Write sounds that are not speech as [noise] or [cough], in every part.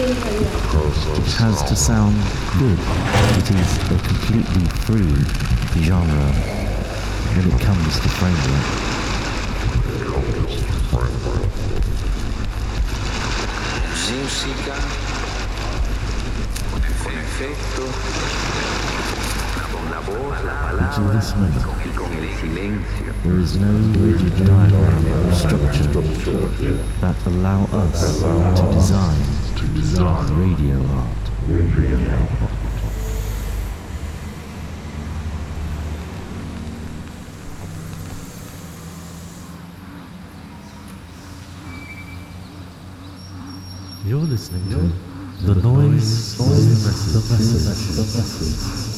It has to sound good. It is a completely free genre when it comes to framework. Música, con efectos, con la voz, la palabra this moment, y con el silencio. there is no rigid diagram or structure that allow us to design to design Radio. Radio. You're listening to The Noise, the noise, the message. The message. The message.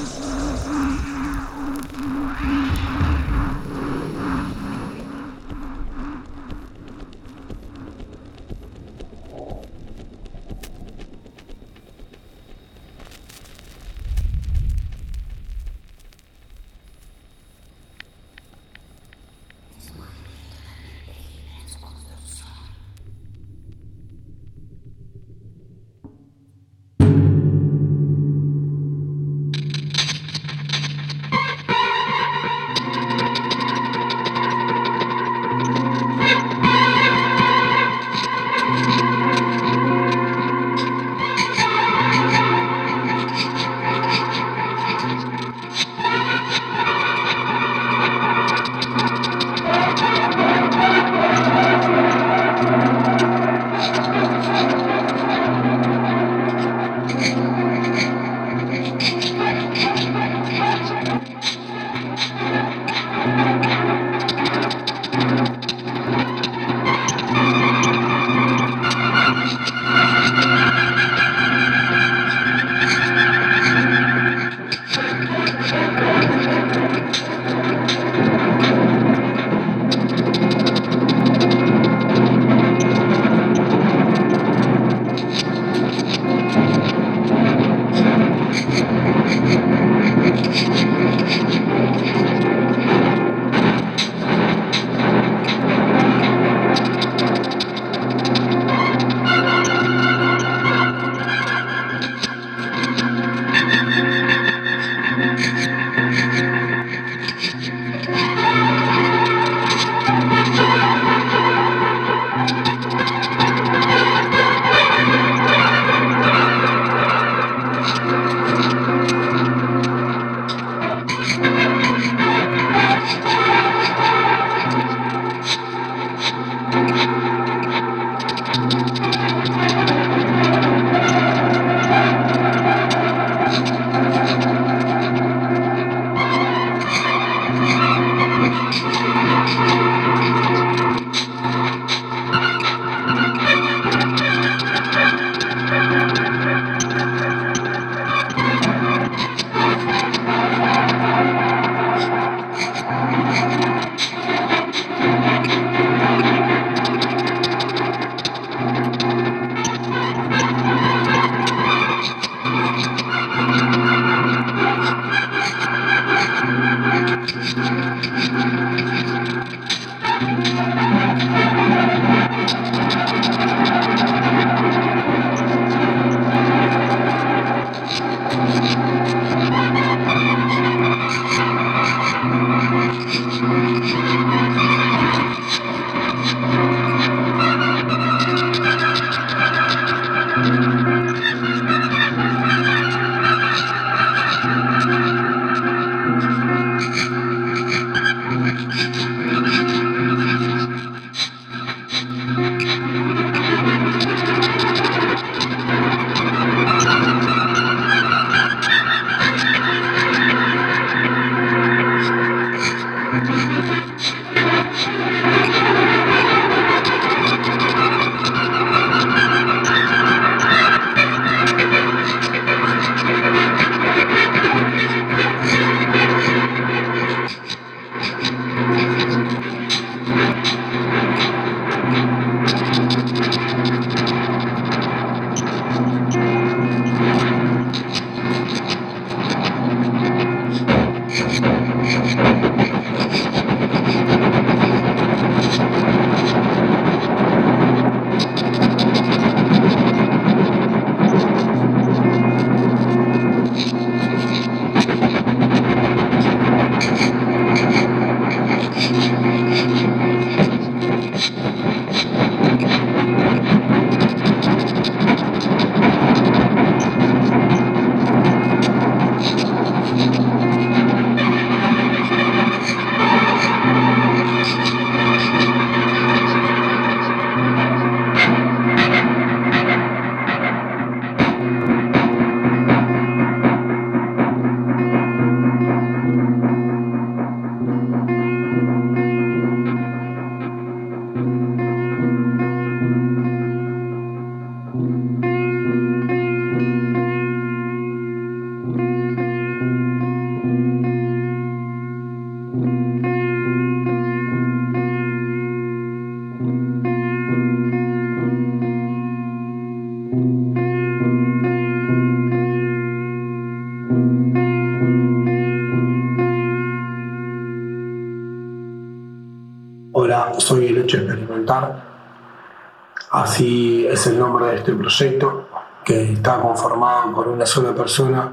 Este proyecto, que está conformado por una sola persona,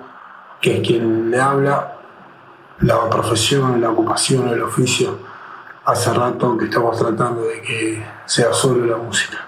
que es quien le habla, la profesión, la ocupación, el oficio. Hace rato que estamos tratando de que sea solo la música.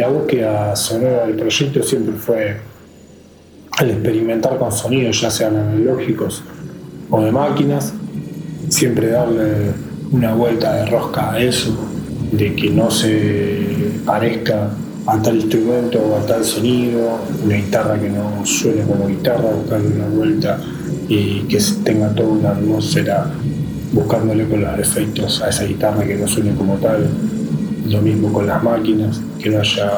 La búsqueda sonora del proyecto siempre fue el experimentar con sonidos, ya sean analógicos o de máquinas, siempre darle una vuelta de rosca a eso, de que no se parezca a tal instrumento o a tal sonido, una guitarra que no suene como guitarra, buscarle una vuelta y que tenga toda una atmósfera buscándole con los efectos a esa guitarra que no suene como tal. Lo mismo con las máquinas, que no haya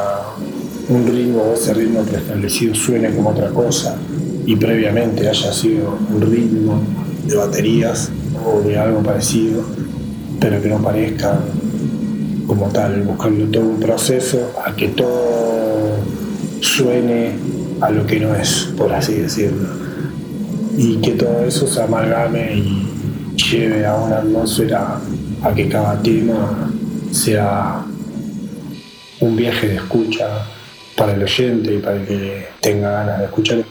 un ritmo o ese ritmo preestablecido suene como otra cosa. y previamente haya sido un ritmo de baterías o de algo parecido, pero que no parezca como tal, buscarlo todo un proceso a que todo suene a lo que no es, por así decirlo. Y que todo eso se amalgame y lleve a una atmósfera a que cada tema sea un viaje de escucha para el oyente y para el que tenga ganas de escuchar.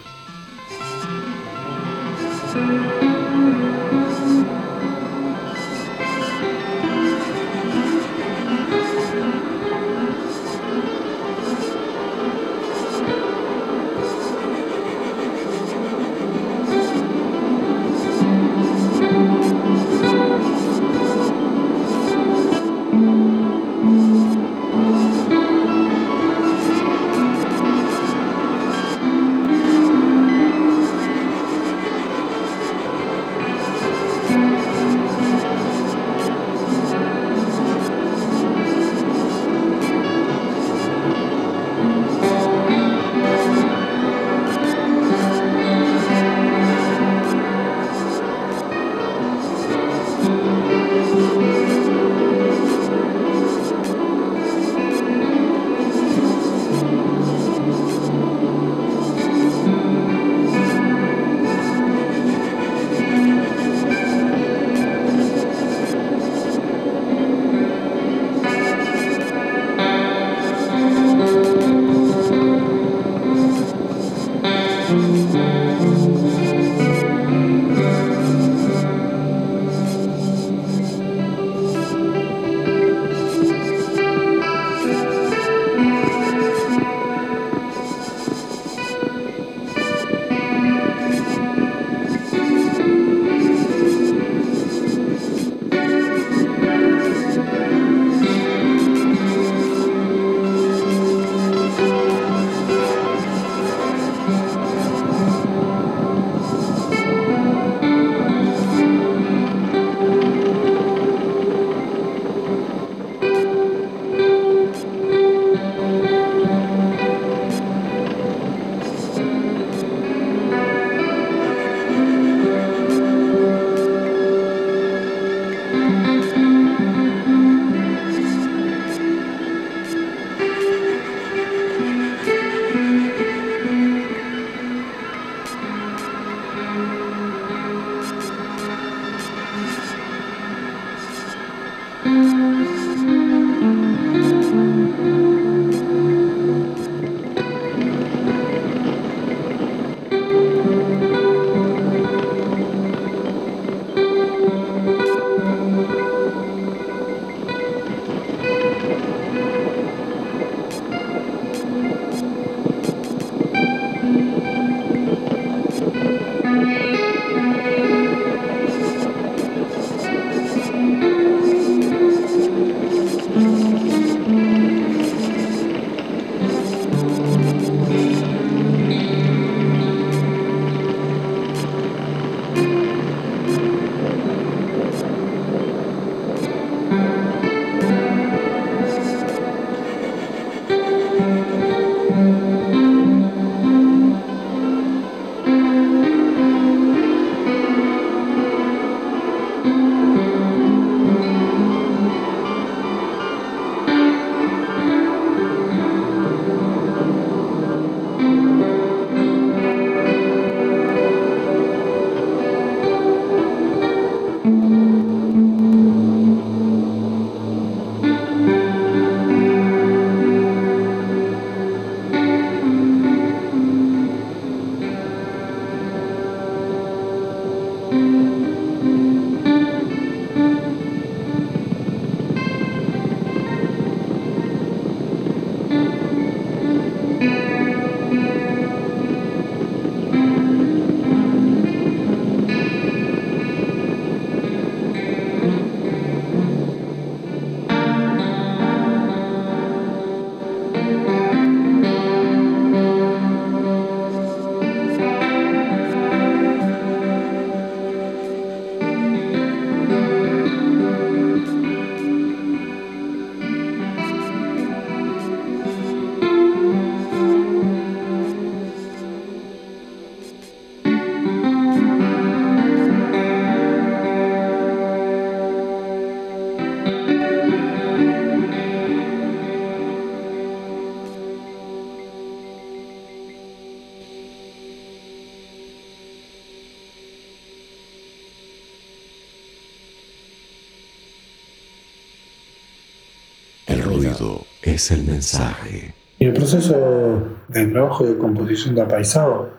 El mensaje. Y el proceso de trabajo de composición de apaisado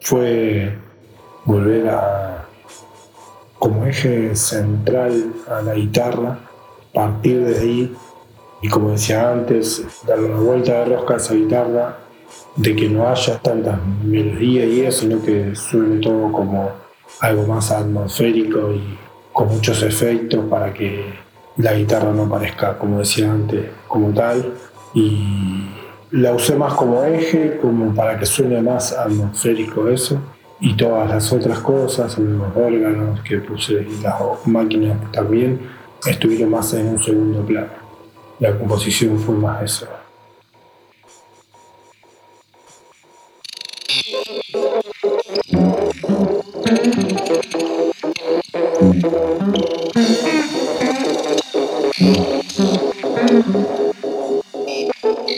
fue volver a, como eje central a la guitarra, partir de ahí y como decía antes, darle una vuelta de rosca a esa guitarra, de que no haya tanta melodía y eso, sino que suene todo como algo más atmosférico y con muchos efectos para que la guitarra no parezca, como decía antes, como tal y la usé más como eje, como para que suene más atmosférico eso. Y todas las otras cosas, los órganos que puse y las máquinas también, estuvieron más en un segundo plano. La composición fue más eso.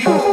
control.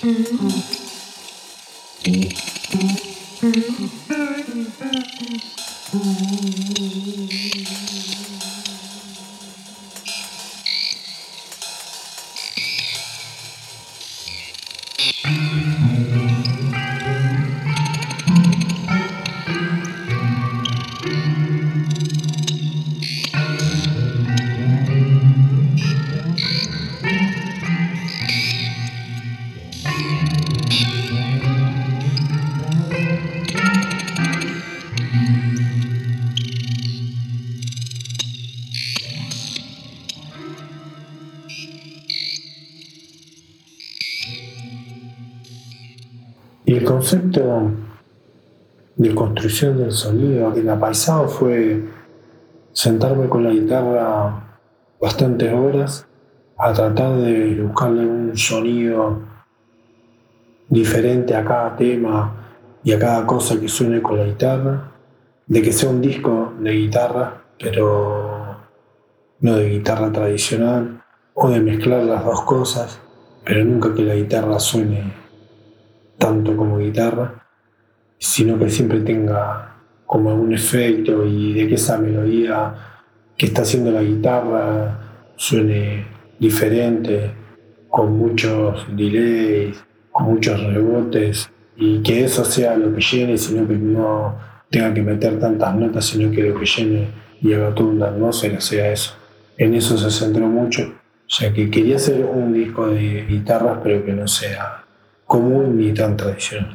Mm-hmm. De construcción del sonido en apaisado fue sentarme con la guitarra bastantes horas a tratar de buscarle un sonido diferente a cada tema y a cada cosa que suene con la guitarra, de que sea un disco de guitarra, pero no de guitarra tradicional, o de mezclar las dos cosas, pero nunca que la guitarra suene tanto como guitarra, sino que siempre tenga como algún efecto y de que esa melodía que está haciendo la guitarra suene diferente, con muchos delays, con muchos rebotes, y que eso sea lo que llene, sino que no tenga que meter tantas notas, sino que lo que llene y haga toda una atmósfera sea eso. En eso se centró mucho, ya que quería hacer un disco de guitarras, pero que no sea común ni tan tradicional.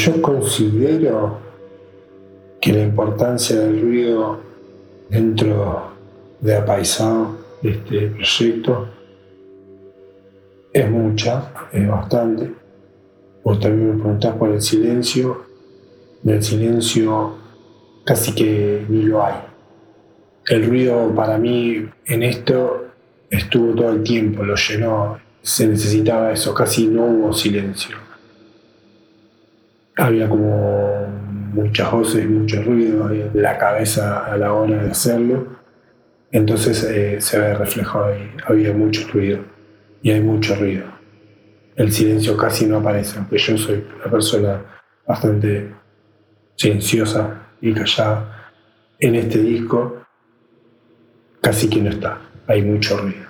Yo considero que la importancia del ruido dentro de Apaisado, de este proyecto, es mucha, es bastante. Vos también me preguntás por el silencio. Del silencio casi que ni lo hay. El ruido para mí en esto estuvo todo el tiempo, lo llenó. Se necesitaba eso, casi no hubo silencio. Había como muchas voces, mucho ruido la cabeza a la hora de hacerlo. Entonces eh, se ve reflejado ahí. Había mucho ruido y hay mucho ruido. El silencio casi no aparece, aunque yo soy una persona bastante silenciosa y callada. En este disco casi que no está, hay mucho ruido.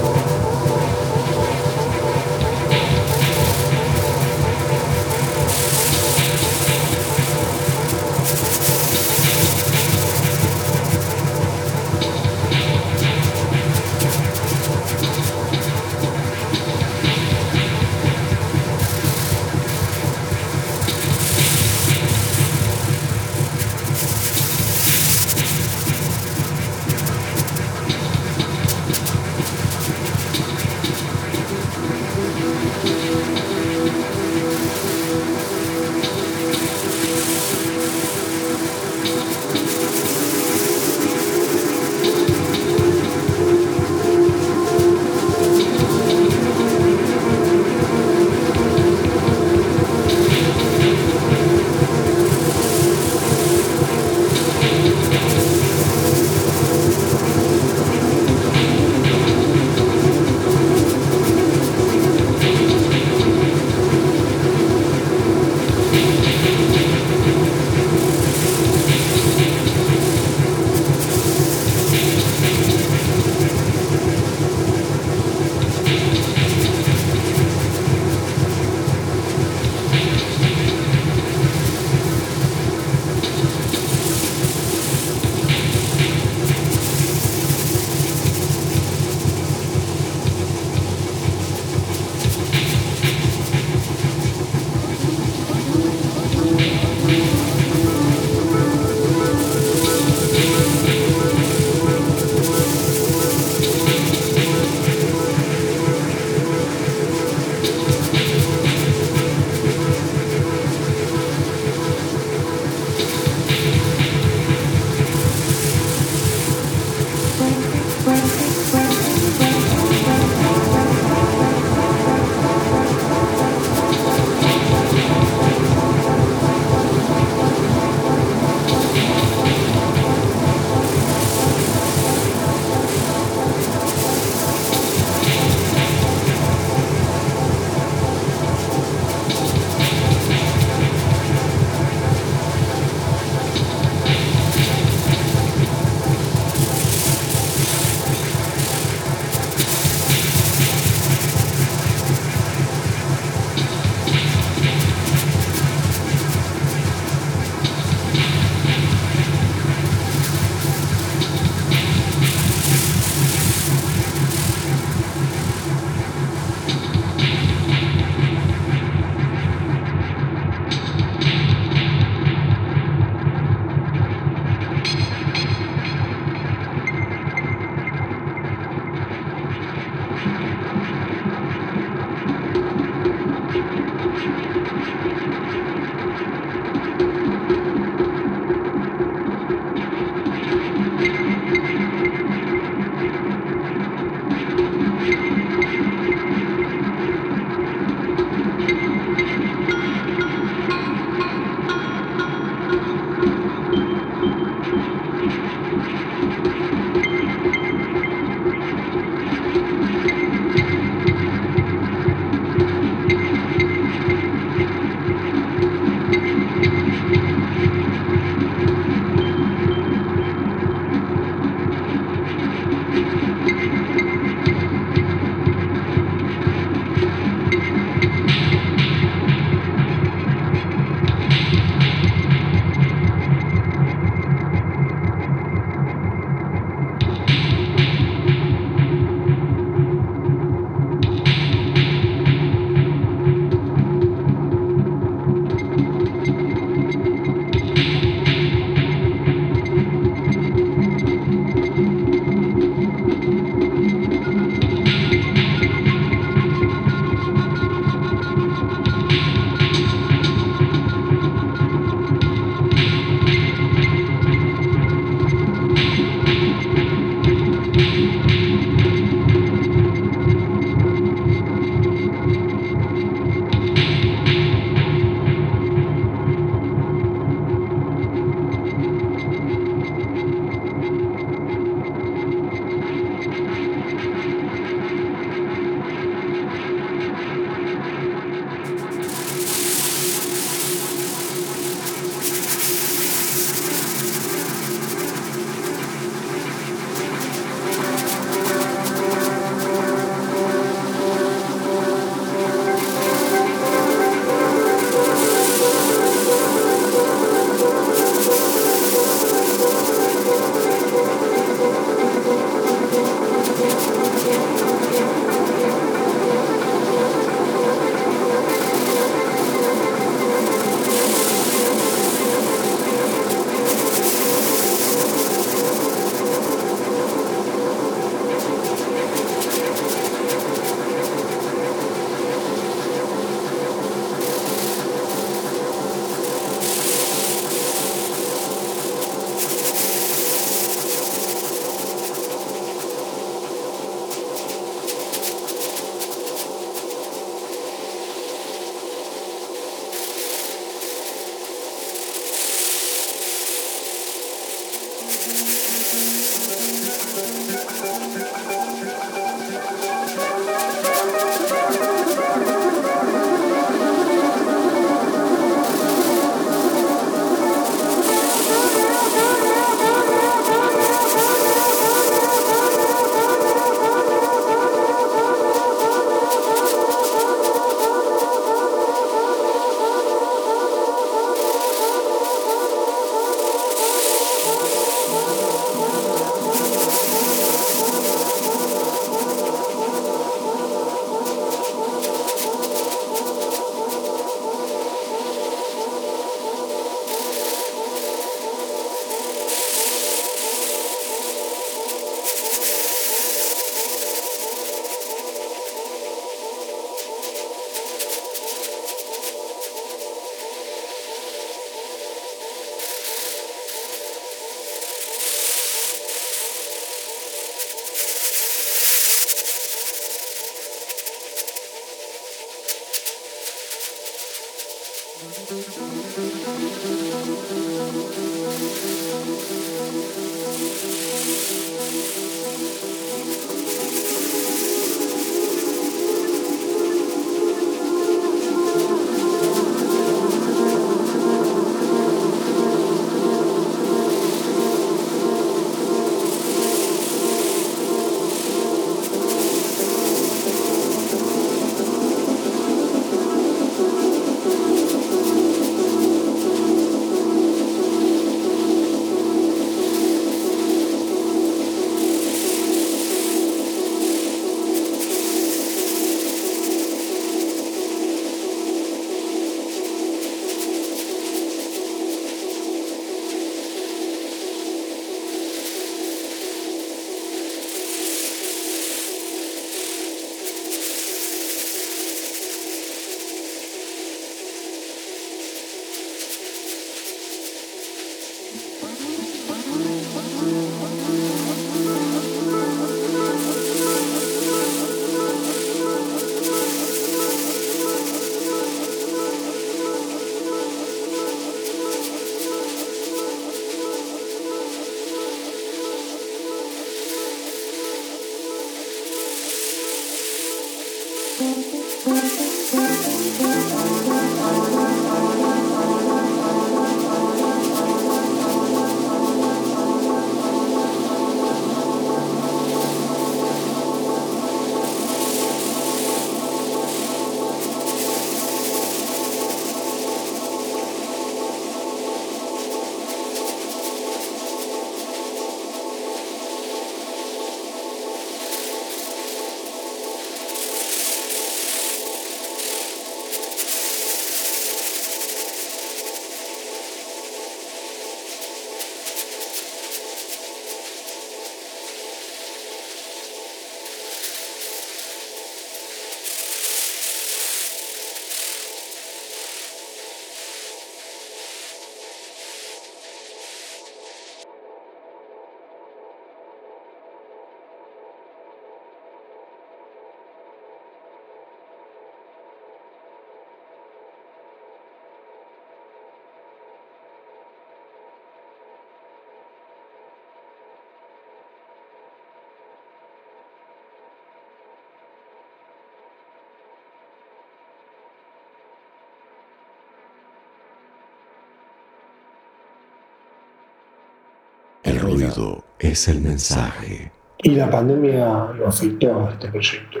Ruido es el mensaje. Y la pandemia lo afectó a este proyecto.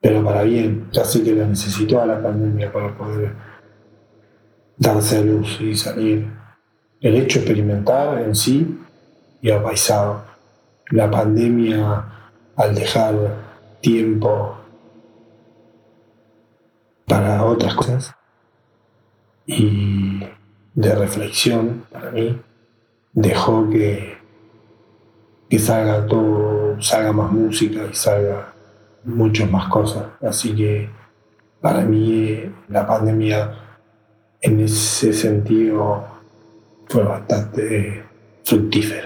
Pero para bien, casi que la necesitó a la pandemia para poder darse a luz y salir. El hecho experimental en sí y apaisado. La pandemia al dejar tiempo para otras cosas y de reflexión para mí dejó que, que salga todo, salga más música y salga muchas más cosas. Así que para mí la pandemia en ese sentido fue bastante fructífera.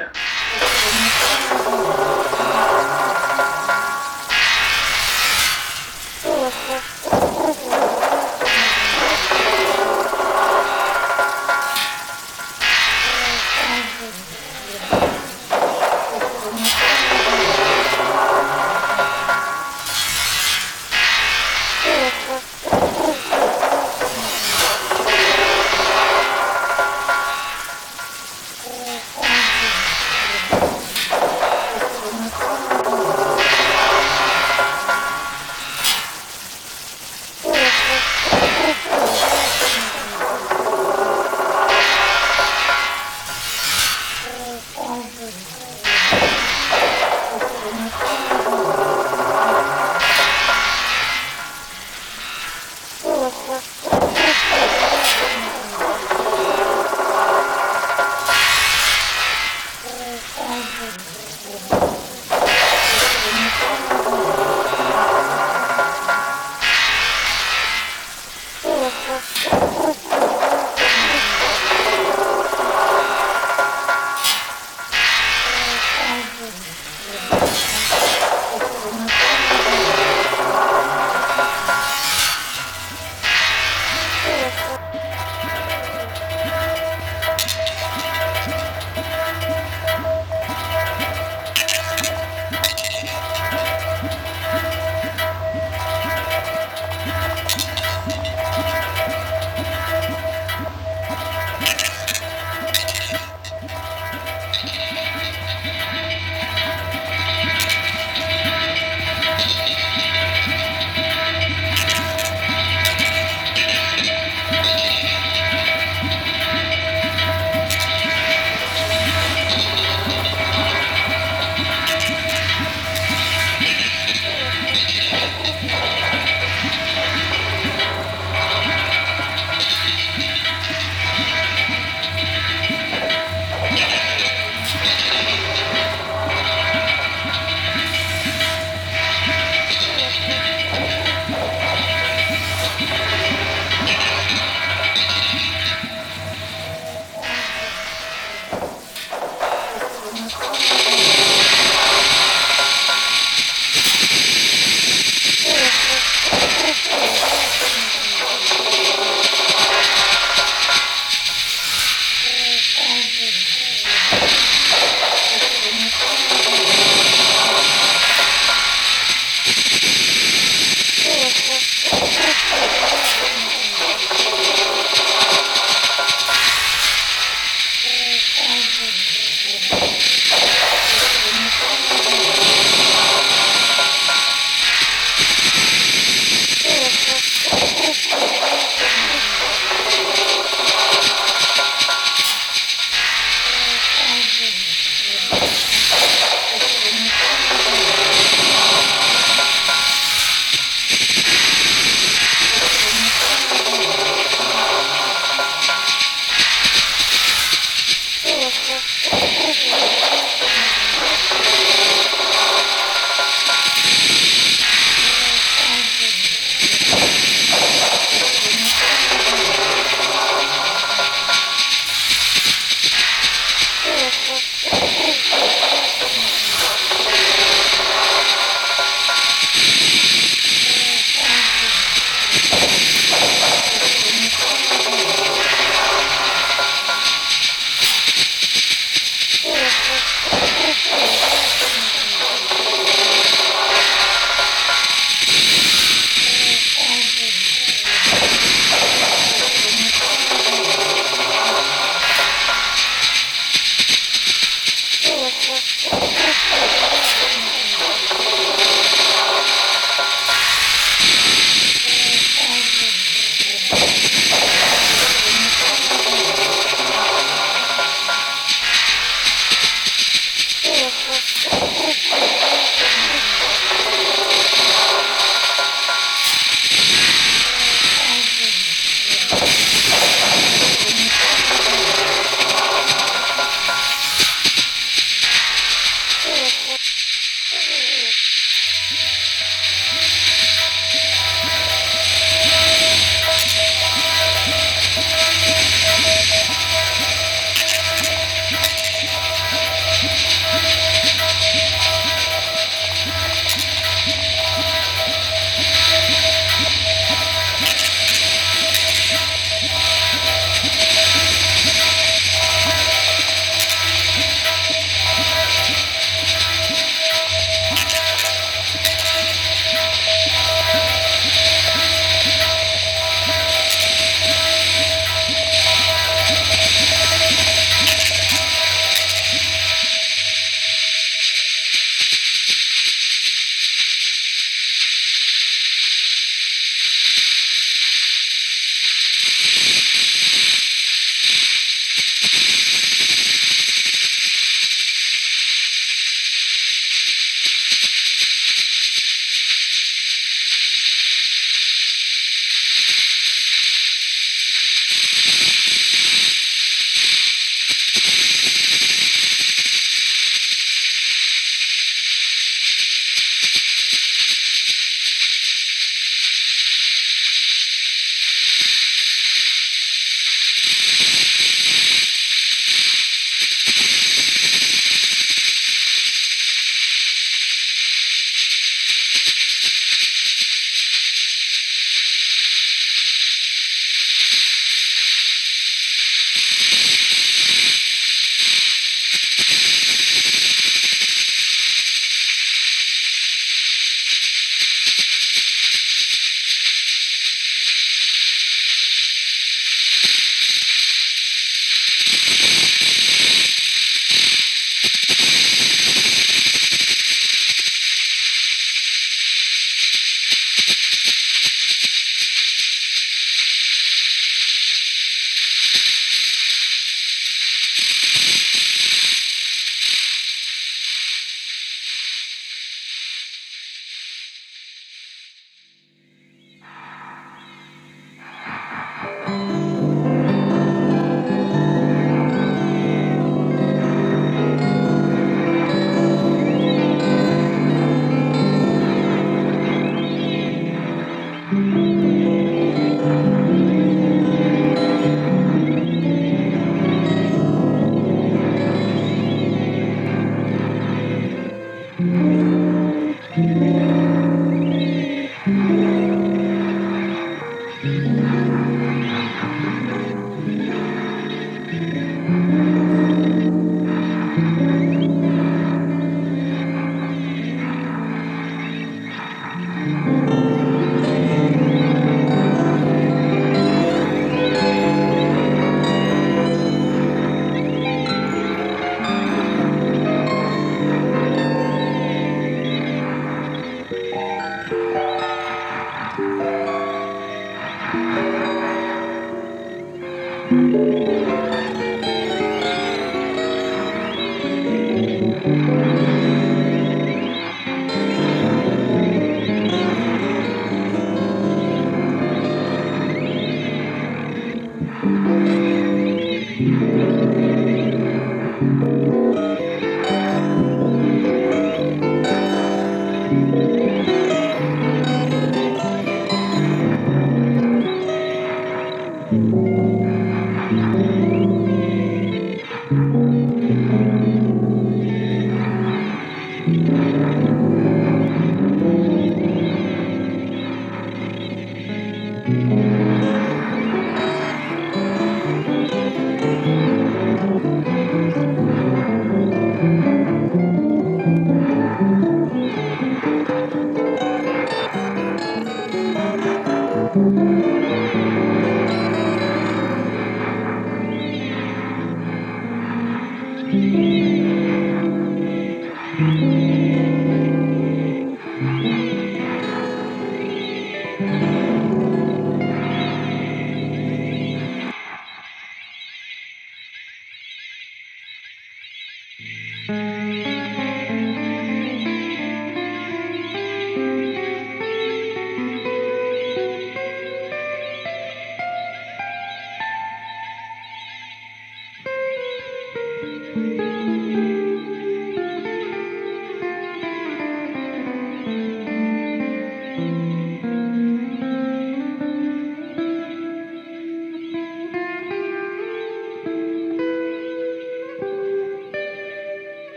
Thank [laughs] you.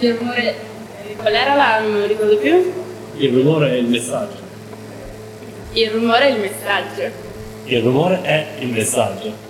Il rumore. Qual era la. non ricordo più? Il rumore è il messaggio. Il rumore è il messaggio. Il rumore è il messaggio.